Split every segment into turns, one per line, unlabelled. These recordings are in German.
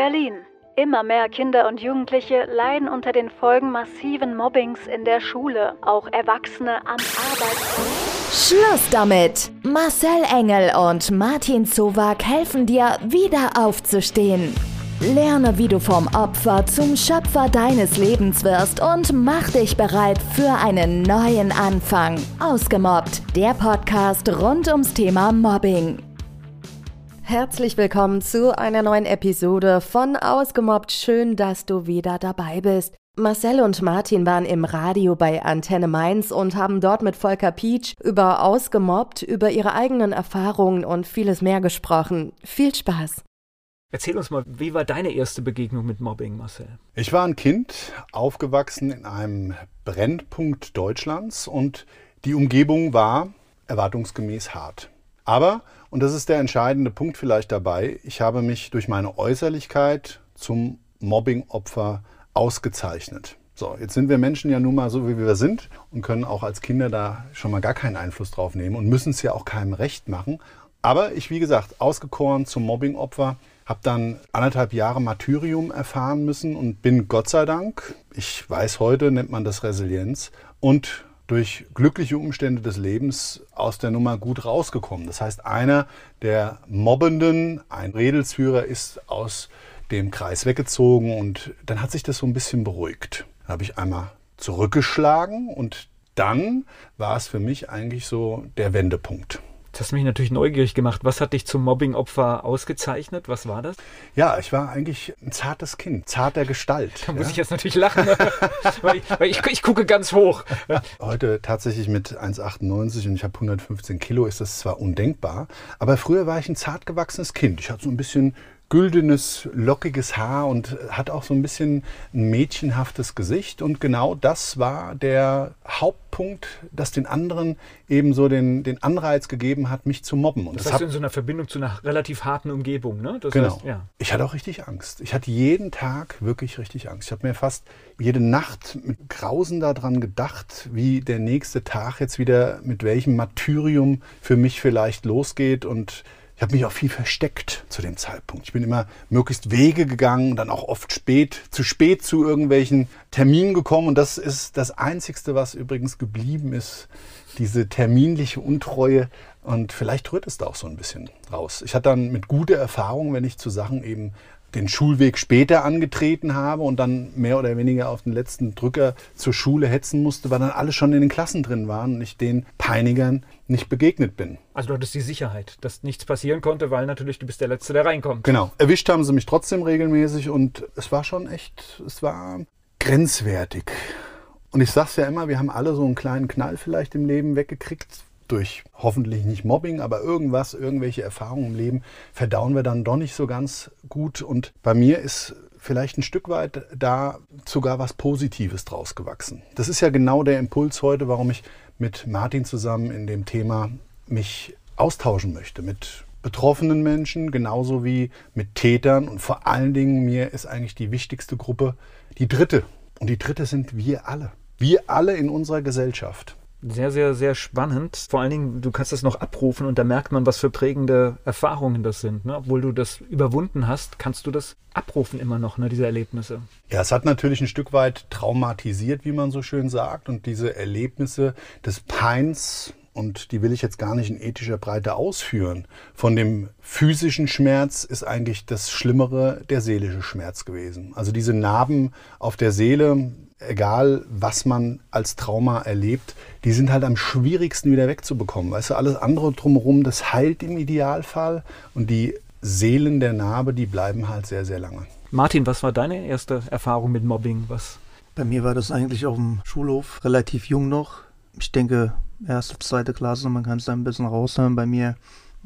Berlin. Immer mehr Kinder und Jugendliche leiden unter den Folgen massiven Mobbings in der Schule, auch Erwachsene am Arbeitsplatz.
Schluss damit! Marcel Engel und Martin Zowak helfen dir, wieder aufzustehen. Lerne, wie du vom Opfer zum Schöpfer deines Lebens wirst und mach dich bereit für einen neuen Anfang. Ausgemobbt, der Podcast rund ums Thema Mobbing.
Herzlich willkommen zu einer neuen Episode von Ausgemobbt. Schön, dass du wieder dabei bist. Marcel und Martin waren im Radio bei Antenne Mainz und haben dort mit Volker Pietsch über Ausgemobbt, über ihre eigenen Erfahrungen und vieles mehr gesprochen. Viel Spaß!
Erzähl uns mal, wie war deine erste Begegnung mit Mobbing, Marcel?
Ich war ein Kind, aufgewachsen in einem Brennpunkt Deutschlands und die Umgebung war erwartungsgemäß hart. Aber und das ist der entscheidende Punkt vielleicht dabei. Ich habe mich durch meine Äußerlichkeit zum Mobbing-Opfer ausgezeichnet. So, jetzt sind wir Menschen ja nun mal so, wie wir sind und können auch als Kinder da schon mal gar keinen Einfluss drauf nehmen und müssen es ja auch keinem recht machen. Aber ich, wie gesagt, ausgekoren zum Mobbing-Opfer, habe dann anderthalb Jahre Martyrium erfahren müssen und bin Gott sei Dank, ich weiß heute, nennt man das Resilienz, und durch glückliche Umstände des Lebens aus der Nummer gut rausgekommen. Das heißt, einer der Mobbenden, ein Redelsführer, ist aus dem Kreis weggezogen und dann hat sich das so ein bisschen beruhigt. Dann habe ich einmal zurückgeschlagen und dann war es für mich eigentlich so der Wendepunkt.
Das hast mich natürlich neugierig gemacht. Was hat dich zum Mobbing-Opfer ausgezeichnet? Was war das?
Ja, ich war eigentlich ein zartes Kind, zarter Gestalt.
Da
ja?
muss ich jetzt natürlich lachen, weil, ich, weil ich, ich, gucke ganz hoch.
Heute tatsächlich mit 1,98 und ich habe 115 Kilo ist das zwar undenkbar, aber früher war ich ein zart gewachsenes Kind. Ich hatte so ein bisschen güldenes, lockiges Haar und hat auch so ein bisschen ein mädchenhaftes Gesicht. Und genau das war der Hauptpunkt, das den anderen eben so den, den Anreiz gegeben hat, mich zu mobben.
Und das, das heißt in so einer Verbindung zu einer relativ harten Umgebung, ne? Das
genau.
Heißt, ja.
Ich hatte auch richtig Angst. Ich hatte jeden Tag wirklich richtig Angst. Ich habe mir fast jede Nacht mit Grausen daran gedacht, wie der nächste Tag jetzt wieder mit welchem Martyrium für mich vielleicht losgeht und ich habe mich auch viel versteckt zu dem Zeitpunkt. Ich bin immer möglichst Wege gegangen, dann auch oft spät, zu spät zu irgendwelchen Terminen gekommen. Und das ist das Einzigste, was übrigens geblieben ist, diese terminliche Untreue. Und vielleicht rührt es da auch so ein bisschen raus. Ich hatte dann mit guter Erfahrung, wenn ich zu Sachen eben den Schulweg später angetreten habe und dann mehr oder weniger auf den letzten Drücker zur Schule hetzen musste, weil dann alle schon in den Klassen drin waren und ich den Peinigern nicht begegnet bin.
Also du hattest die Sicherheit, dass nichts passieren konnte, weil natürlich du bist der Letzte, der reinkommt.
Genau. Erwischt haben sie mich trotzdem regelmäßig und es war schon echt, es war grenzwertig. Und ich sag's ja immer, wir haben alle so einen kleinen Knall vielleicht im Leben weggekriegt, durch hoffentlich nicht Mobbing, aber irgendwas, irgendwelche Erfahrungen im Leben verdauen wir dann doch nicht so ganz gut. Und bei mir ist vielleicht ein Stück weit da sogar was Positives draus gewachsen. Das ist ja genau der Impuls heute, warum ich mit Martin zusammen in dem Thema mich austauschen möchte mit betroffenen Menschen, genauso wie mit Tätern. Und vor allen Dingen mir ist eigentlich die wichtigste Gruppe die dritte. Und die dritte sind wir alle. Wir alle in unserer Gesellschaft
sehr, sehr, sehr spannend. Vor allen Dingen, du kannst das noch abrufen und da merkt man, was für prägende Erfahrungen das sind. Ne? Obwohl du das überwunden hast, kannst du das abrufen immer noch, ne, diese Erlebnisse.
Ja, es hat natürlich ein Stück weit traumatisiert, wie man so schön sagt. Und diese Erlebnisse des Peins, und die will ich jetzt gar nicht in ethischer Breite ausführen. Von dem physischen Schmerz ist eigentlich das Schlimmere der seelische Schmerz gewesen. Also diese Narben auf der Seele, egal was man als Trauma erlebt, die sind halt am schwierigsten wieder wegzubekommen. Weißt du, alles andere drumherum, das heilt im Idealfall und die Seelen der Narbe, die bleiben halt sehr, sehr lange.
Martin, was war deine erste Erfahrung mit Mobbing? Was?
Bei mir war das eigentlich auf dem Schulhof, relativ jung noch. Ich denke, erste, zweite Klasse, man kann es ein bisschen raushören. Bei mir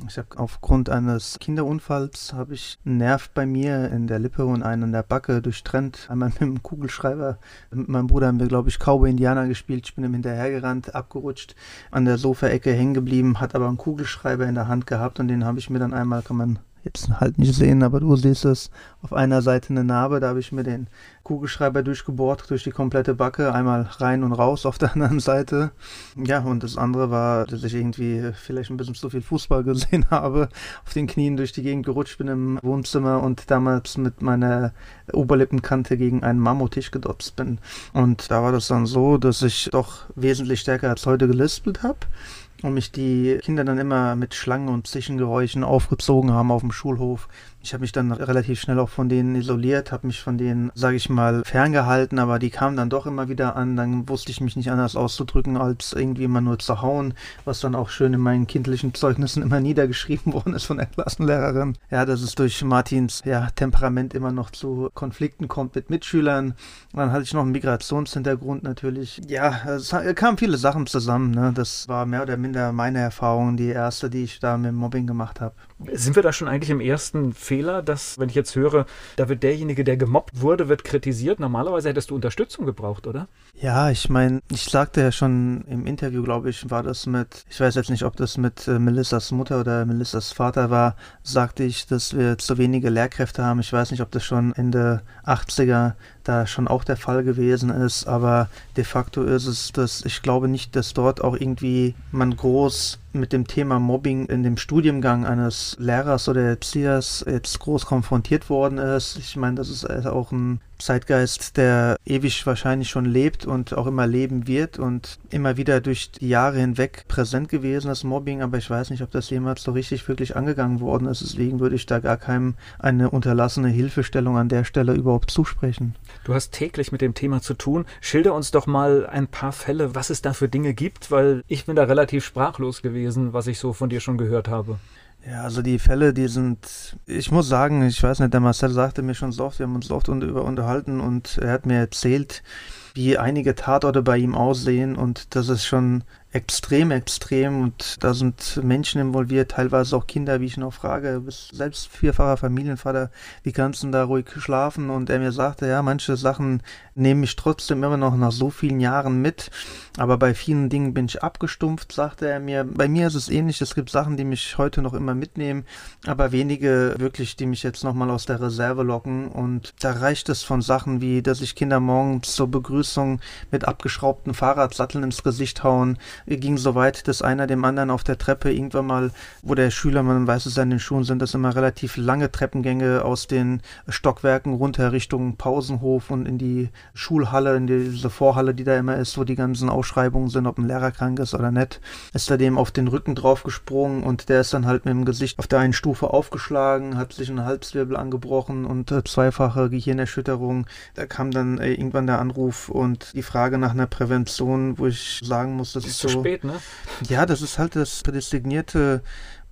ich habe aufgrund eines Kinderunfalls habe ich einen Nerv bei mir in der Lippe und einen in der Backe durchtrennt. Einmal mit dem Kugelschreiber. Mit meinem Bruder haben wir, glaube ich, Cowboy Indianer gespielt. Ich bin ihm hinterhergerannt, abgerutscht, an der Sofaecke hängen geblieben, hat aber einen Kugelschreiber in der Hand gehabt und den habe ich mir dann einmal, kann man jetzt halt nicht sehen, aber du siehst es auf einer Seite eine Narbe, da habe ich mir den Kugelschreiber durchgebohrt, durch die komplette Backe, einmal rein und raus auf der anderen Seite. Ja, und das andere war, dass ich irgendwie vielleicht ein bisschen zu viel Fußball gesehen habe, auf den Knien durch die Gegend gerutscht bin im Wohnzimmer und damals mit meiner Oberlippenkante gegen einen Mammutisch gedopst bin. Und da war das dann so, dass ich doch wesentlich stärker als heute gelispelt habe und mich die Kinder dann immer mit Schlangen und Zichengeräuschen aufgezogen haben auf dem Schulhof. Ich habe mich dann relativ schnell auch von denen isoliert, habe mich von denen, sage ich mal, ferngehalten, aber die kamen dann doch immer wieder an. Dann wusste ich mich nicht anders auszudrücken, als irgendwie immer nur zu hauen, was dann auch schön in meinen kindlichen Zeugnissen immer niedergeschrieben worden ist von der Klassenlehrerin. Ja, dass es durch Martins ja, Temperament immer noch zu Konflikten kommt mit Mitschülern. Dann hatte ich noch einen Migrationshintergrund natürlich. Ja, es kamen viele Sachen zusammen. Ne? Das war mehr oder minder meine Erfahrung, die erste, die ich da mit Mobbing gemacht habe.
Sind wir da schon eigentlich im ersten Fehler, dass, wenn ich jetzt höre, da wird derjenige, der gemobbt wurde, wird kritisiert? Normalerweise hättest du Unterstützung gebraucht, oder?
Ja, ich meine, ich sagte ja schon im Interview, glaube ich, war das mit, ich weiß jetzt nicht, ob das mit äh, Melissas Mutter oder Melissas Vater war, sagte ich, dass wir zu wenige Lehrkräfte haben. Ich weiß nicht, ob das schon Ende 80er da schon auch der Fall gewesen ist, aber de facto ist es, dass ich glaube nicht, dass dort auch irgendwie man groß mit dem Thema Mobbing in dem Studiengang eines Lehrers oder Erziehers jetzt groß konfrontiert worden ist. Ich meine, das ist auch ein Zeitgeist, der ewig wahrscheinlich schon lebt und auch immer leben wird und immer wieder durch die Jahre hinweg präsent gewesen ist, Mobbing, aber ich weiß nicht, ob das jemals so richtig wirklich angegangen worden ist. Deswegen würde ich da gar keinem eine unterlassene Hilfestellung an der Stelle überhaupt zusprechen.
Du hast täglich mit dem Thema zu tun. Schilder uns doch mal ein paar Fälle, was es da für Dinge gibt, weil ich bin da relativ sprachlos gewesen, was ich so von dir schon gehört habe.
Ja, also die Fälle, die sind, ich muss sagen, ich weiß nicht, der Marcel sagte mir schon so oft, wir haben uns oft über unterhalten und er hat mir erzählt, wie einige Tatorte bei ihm aussehen und das ist schon extrem, extrem und da sind Menschen involviert, teilweise auch Kinder, wie ich noch frage, bist selbst vierfacher Familienvater, wie kannst du da ruhig schlafen? Und er mir sagte, ja, manche Sachen nehme ich trotzdem immer noch nach so vielen Jahren mit, aber bei vielen Dingen bin ich abgestumpft, sagte er mir. Bei mir ist es ähnlich, es gibt Sachen, die mich heute noch immer mitnehmen, aber wenige wirklich, die mich jetzt nochmal aus der Reserve locken. Und da reicht es von Sachen wie, dass ich Kinder morgens zur Begrüßung mit abgeschraubten Fahrradsatteln ins Gesicht hauen, ging so weit, dass einer dem anderen auf der Treppe irgendwann mal, wo der Schüler, man weiß es an den Schuhen sind, das immer relativ lange Treppengänge aus den Stockwerken runter Richtung Pausenhof und in die Schulhalle, in diese Vorhalle, die da immer ist, wo die ganzen Ausschreibungen sind, ob ein Lehrer krank ist oder nicht, ist er dem auf den Rücken draufgesprungen und der ist dann halt mit dem Gesicht auf der einen Stufe aufgeschlagen, hat sich einen Halswirbel angebrochen und äh, zweifache Gehirnerschütterung. Da kam dann äh, irgendwann der Anruf und die Frage nach einer Prävention, wo ich sagen muss, das ist, ist so
spät, ne?
Ja, das ist halt das prädestinierte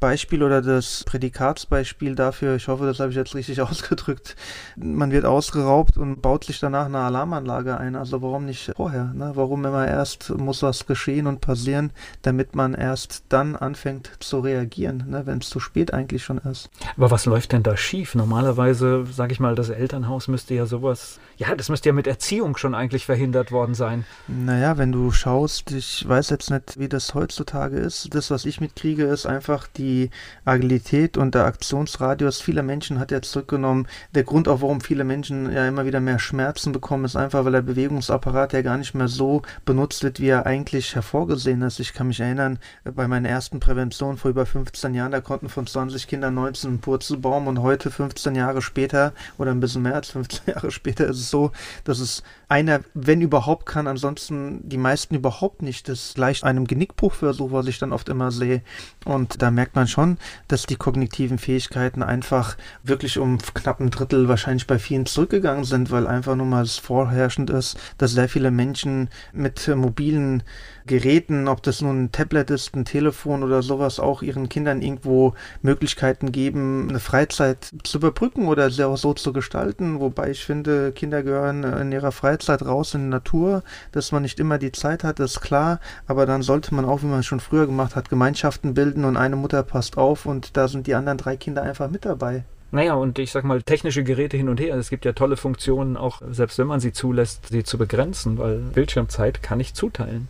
Beispiel oder das Prädikatsbeispiel dafür, ich hoffe, das habe ich jetzt richtig ausgedrückt, man wird ausgeraubt und baut sich danach eine Alarmanlage ein. Also warum nicht vorher? Ne? Warum immer erst muss was geschehen und passieren, damit man erst dann anfängt zu reagieren, ne? wenn es zu spät eigentlich schon ist.
Aber was läuft denn da schief? Normalerweise, sage ich mal, das Elternhaus müsste ja sowas, ja, das müsste ja mit Erziehung schon eigentlich verhindert worden sein.
Naja, wenn du schaust, ich weiß jetzt nicht, wie das heutzutage ist. Das, was ich mitkriege, ist einfach die die Agilität und der Aktionsradius vieler Menschen hat er zurückgenommen. Der Grund auch, warum viele Menschen ja immer wieder mehr Schmerzen bekommen, ist einfach, weil der Bewegungsapparat ja gar nicht mehr so benutzt wird, wie er eigentlich hervorgesehen ist. Ich kann mich erinnern, bei meiner ersten Prävention vor über 15 Jahren, da konnten von 20 Kindern 19 einen Purzelbaum und heute 15 Jahre später oder ein bisschen mehr als 15 Jahre später ist es so, dass es einer, wenn überhaupt kann, ansonsten die meisten überhaupt nicht. Das gleicht einem Genickbruchversuch, was ich dann oft immer sehe. Und da merkt man man schon, dass die kognitiven Fähigkeiten einfach wirklich um knapp ein Drittel wahrscheinlich bei vielen zurückgegangen sind, weil einfach nur mal es vorherrschend ist, dass sehr viele Menschen mit mobilen Geräten, ob das nun ein Tablet ist, ein Telefon oder sowas, auch ihren Kindern irgendwo Möglichkeiten geben, eine Freizeit zu überbrücken oder sie auch so zu gestalten. Wobei ich finde, Kinder gehören in ihrer Freizeit raus in die Natur, dass man nicht immer die Zeit hat, ist klar, aber dann sollte man auch, wie man es schon früher gemacht hat, Gemeinschaften bilden und eine Mutter passt auf und da sind die anderen drei Kinder einfach mit dabei.
Naja, und ich sag mal, technische Geräte hin und her. Es gibt ja tolle Funktionen, auch selbst wenn man sie zulässt, sie zu begrenzen, weil Bildschirmzeit kann ich zuteilen.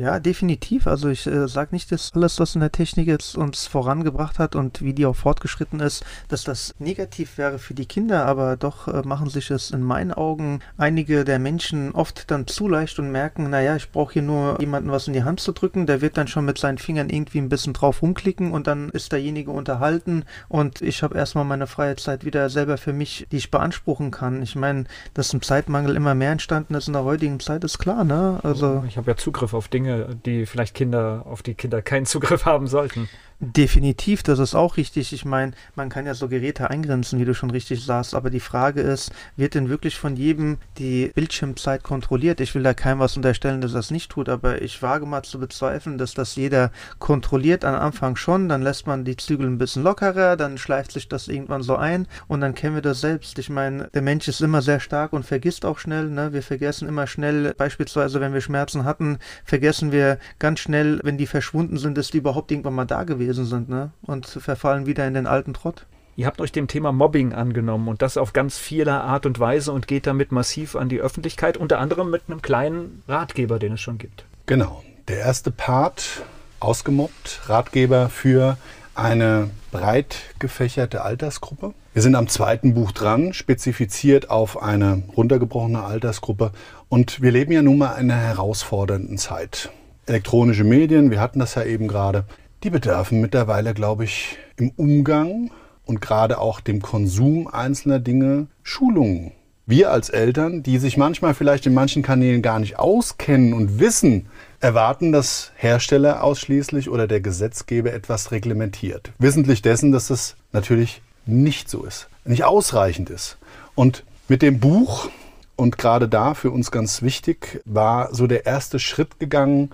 Ja, definitiv. Also ich äh, sage nicht, dass alles, was in der Technik jetzt uns vorangebracht hat und wie die auch fortgeschritten ist, dass das negativ wäre für die Kinder, aber doch äh, machen sich es in meinen Augen einige der Menschen oft dann zu leicht und merken, naja, ich brauche hier nur jemanden was in die Hand zu drücken, der wird dann schon mit seinen Fingern irgendwie ein bisschen drauf rumklicken und dann ist derjenige unterhalten und ich habe erstmal meine freie Zeit wieder selber für mich, die ich beanspruchen kann. Ich meine, dass ein Zeitmangel immer mehr entstanden ist in der heutigen Zeit, ist klar, ne?
Also ich habe ja Zugriff auf Dinge, Dinge, die vielleicht Kinder, auf die Kinder keinen Zugriff haben sollten.
Definitiv, das ist auch richtig. Ich meine, man kann ja so Geräte eingrenzen, wie du schon richtig sagst, aber die Frage ist, wird denn wirklich von jedem die Bildschirmzeit kontrolliert? Ich will da keinem was unterstellen, dass das nicht tut, aber ich wage mal zu bezweifeln, dass das jeder kontrolliert am Anfang schon, dann lässt man die Zügel ein bisschen lockerer, dann schleift sich das irgendwann so ein und dann kennen wir das selbst. Ich meine, der Mensch ist immer sehr stark und vergisst auch schnell, ne? Wir vergessen immer schnell, beispielsweise wenn wir Schmerzen hatten, vergessen wir ganz schnell, wenn die verschwunden sind, dass die überhaupt irgendwann mal da gewesen gewesen sind ne? und verfallen wieder in den alten Trott.
Ihr habt euch dem Thema Mobbing angenommen und das auf ganz vieler Art und Weise und geht damit massiv an die Öffentlichkeit, unter anderem mit einem kleinen Ratgeber, den es schon gibt.
Genau. Der erste Part, ausgemobbt, Ratgeber für eine breit gefächerte Altersgruppe. Wir sind am zweiten Buch dran, spezifiziert auf eine runtergebrochene Altersgruppe. Und wir leben ja nun mal in einer herausfordernden Zeit. Elektronische Medien, wir hatten das ja eben gerade, die bedürfen mittlerweile, glaube ich, im Umgang und gerade auch dem Konsum einzelner Dinge Schulungen. Wir als Eltern, die sich manchmal vielleicht in manchen Kanälen gar nicht auskennen und wissen, erwarten, dass Hersteller ausschließlich oder der Gesetzgeber etwas reglementiert. Wissentlich dessen, dass das natürlich nicht so ist, nicht ausreichend ist. Und mit dem Buch, und gerade da für uns ganz wichtig, war so der erste Schritt gegangen,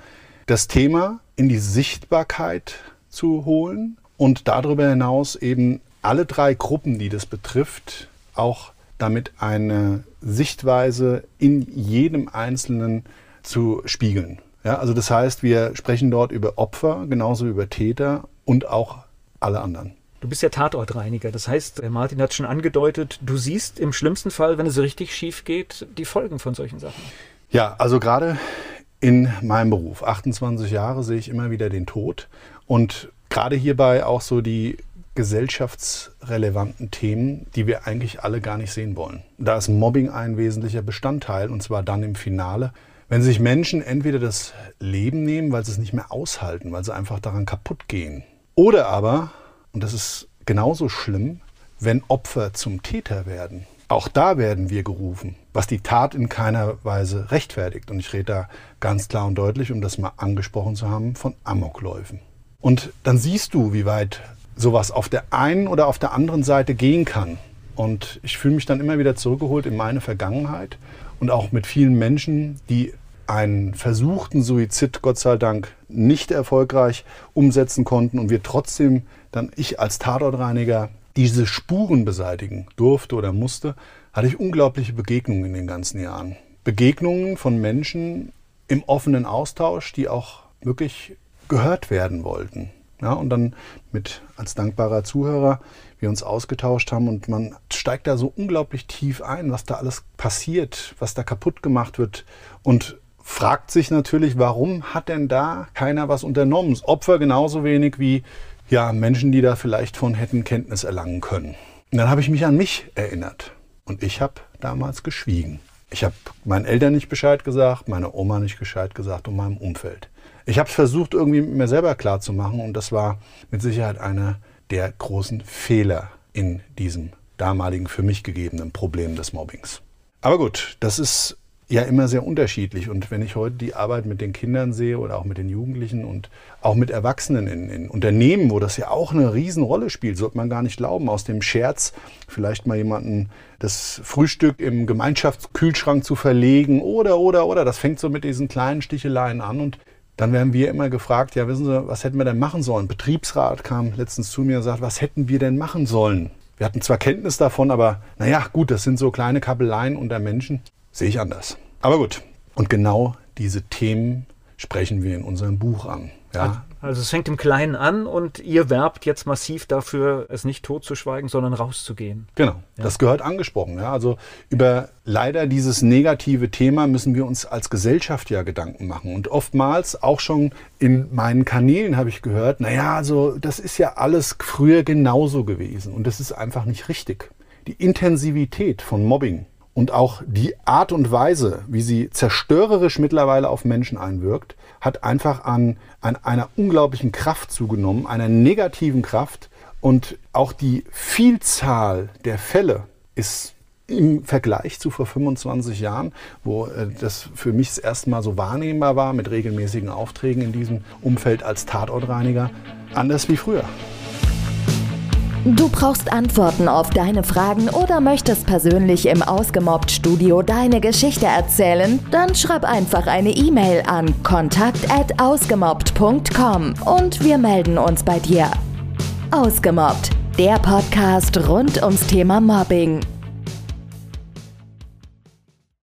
das Thema in die Sichtbarkeit zu holen und darüber hinaus eben alle drei Gruppen, die das betrifft, auch damit eine Sichtweise in jedem Einzelnen zu spiegeln. Ja, also das heißt, wir sprechen dort über Opfer, genauso über Täter und auch alle anderen.
Du bist ja Tatortreiniger. Das heißt, Martin hat schon angedeutet, du siehst im schlimmsten Fall, wenn es richtig schief geht, die Folgen von solchen Sachen.
Ja, also gerade in meinem Beruf. 28 Jahre sehe ich immer wieder den Tod und gerade hierbei auch so die gesellschaftsrelevanten Themen, die wir eigentlich alle gar nicht sehen wollen. Da ist Mobbing ein wesentlicher Bestandteil und zwar dann im Finale, wenn sich Menschen entweder das Leben nehmen, weil sie es nicht mehr aushalten, weil sie einfach daran kaputt gehen, oder aber, und das ist genauso schlimm, wenn Opfer zum Täter werden. Auch da werden wir gerufen, was die Tat in keiner Weise rechtfertigt. Und ich rede da ganz klar und deutlich, um das mal angesprochen zu haben, von Amokläufen. Und dann siehst du, wie weit sowas auf der einen oder auf der anderen Seite gehen kann. Und ich fühle mich dann immer wieder zurückgeholt in meine Vergangenheit und auch mit vielen Menschen, die einen versuchten Suizid, Gott sei Dank, nicht erfolgreich umsetzen konnten und wir trotzdem dann, ich als Tatortreiniger, diese Spuren beseitigen durfte oder musste, hatte ich unglaubliche Begegnungen in den ganzen Jahren. Begegnungen von Menschen im offenen Austausch, die auch wirklich gehört werden wollten. Ja, und dann mit als dankbarer Zuhörer wir uns ausgetauscht haben und man steigt da so unglaublich tief ein, was da alles passiert, was da kaputt gemacht wird und fragt sich natürlich, warum hat denn da keiner was unternommen? Opfer genauso wenig wie ja, Menschen, die da vielleicht von hätten Kenntnis erlangen können. Und dann habe ich mich an mich erinnert. Und ich habe damals geschwiegen. Ich habe meinen Eltern nicht Bescheid gesagt, meiner Oma nicht Bescheid gesagt und meinem Umfeld. Ich habe es versucht, irgendwie mit mir selber klarzumachen und das war mit Sicherheit einer der großen Fehler in diesem damaligen für mich gegebenen Problem des Mobbings. Aber gut, das ist ja immer sehr unterschiedlich. Und wenn ich heute die Arbeit mit den Kindern sehe oder auch mit den Jugendlichen und auch mit Erwachsenen in, in Unternehmen, wo das ja auch eine Riesenrolle spielt, sollte man gar nicht glauben, aus dem Scherz vielleicht mal jemanden das Frühstück im Gemeinschaftskühlschrank zu verlegen oder, oder, oder. Das fängt so mit diesen kleinen Sticheleien an und dann werden wir immer gefragt, ja, wissen Sie, was hätten wir denn machen sollen? Betriebsrat kam letztens zu mir und sagt, was hätten wir denn machen sollen? Wir hatten zwar Kenntnis davon, aber naja, gut, das sind so kleine Kabeleien unter Menschen. Sehe ich anders. Aber gut. Und genau diese Themen sprechen wir in unserem Buch an.
Ja? Also es fängt im Kleinen an und ihr werbt jetzt massiv dafür, es nicht totzuschweigen, sondern rauszugehen.
Genau, ja. das gehört angesprochen. Ja. Also über leider dieses negative Thema müssen wir uns als Gesellschaft ja Gedanken machen. Und oftmals, auch schon in meinen Kanälen habe ich gehört, naja, also das ist ja alles früher genauso gewesen. Und das ist einfach nicht richtig. Die Intensivität von Mobbing und auch die Art und Weise, wie sie zerstörerisch mittlerweile auf Menschen einwirkt, hat einfach an, an einer unglaublichen Kraft zugenommen, einer negativen Kraft. Und auch die Vielzahl der Fälle ist im Vergleich zu vor 25 Jahren, wo äh, das für mich das erste Mal so wahrnehmbar war mit regelmäßigen Aufträgen in diesem Umfeld als Tatortreiniger, anders wie früher.
Du brauchst Antworten auf deine Fragen oder möchtest persönlich im Ausgemobbt-Studio deine Geschichte erzählen? Dann schreib einfach eine E-Mail an kontakt@ausgemobbt.com und wir melden uns bei dir. Ausgemobbt, der Podcast rund ums Thema Mobbing.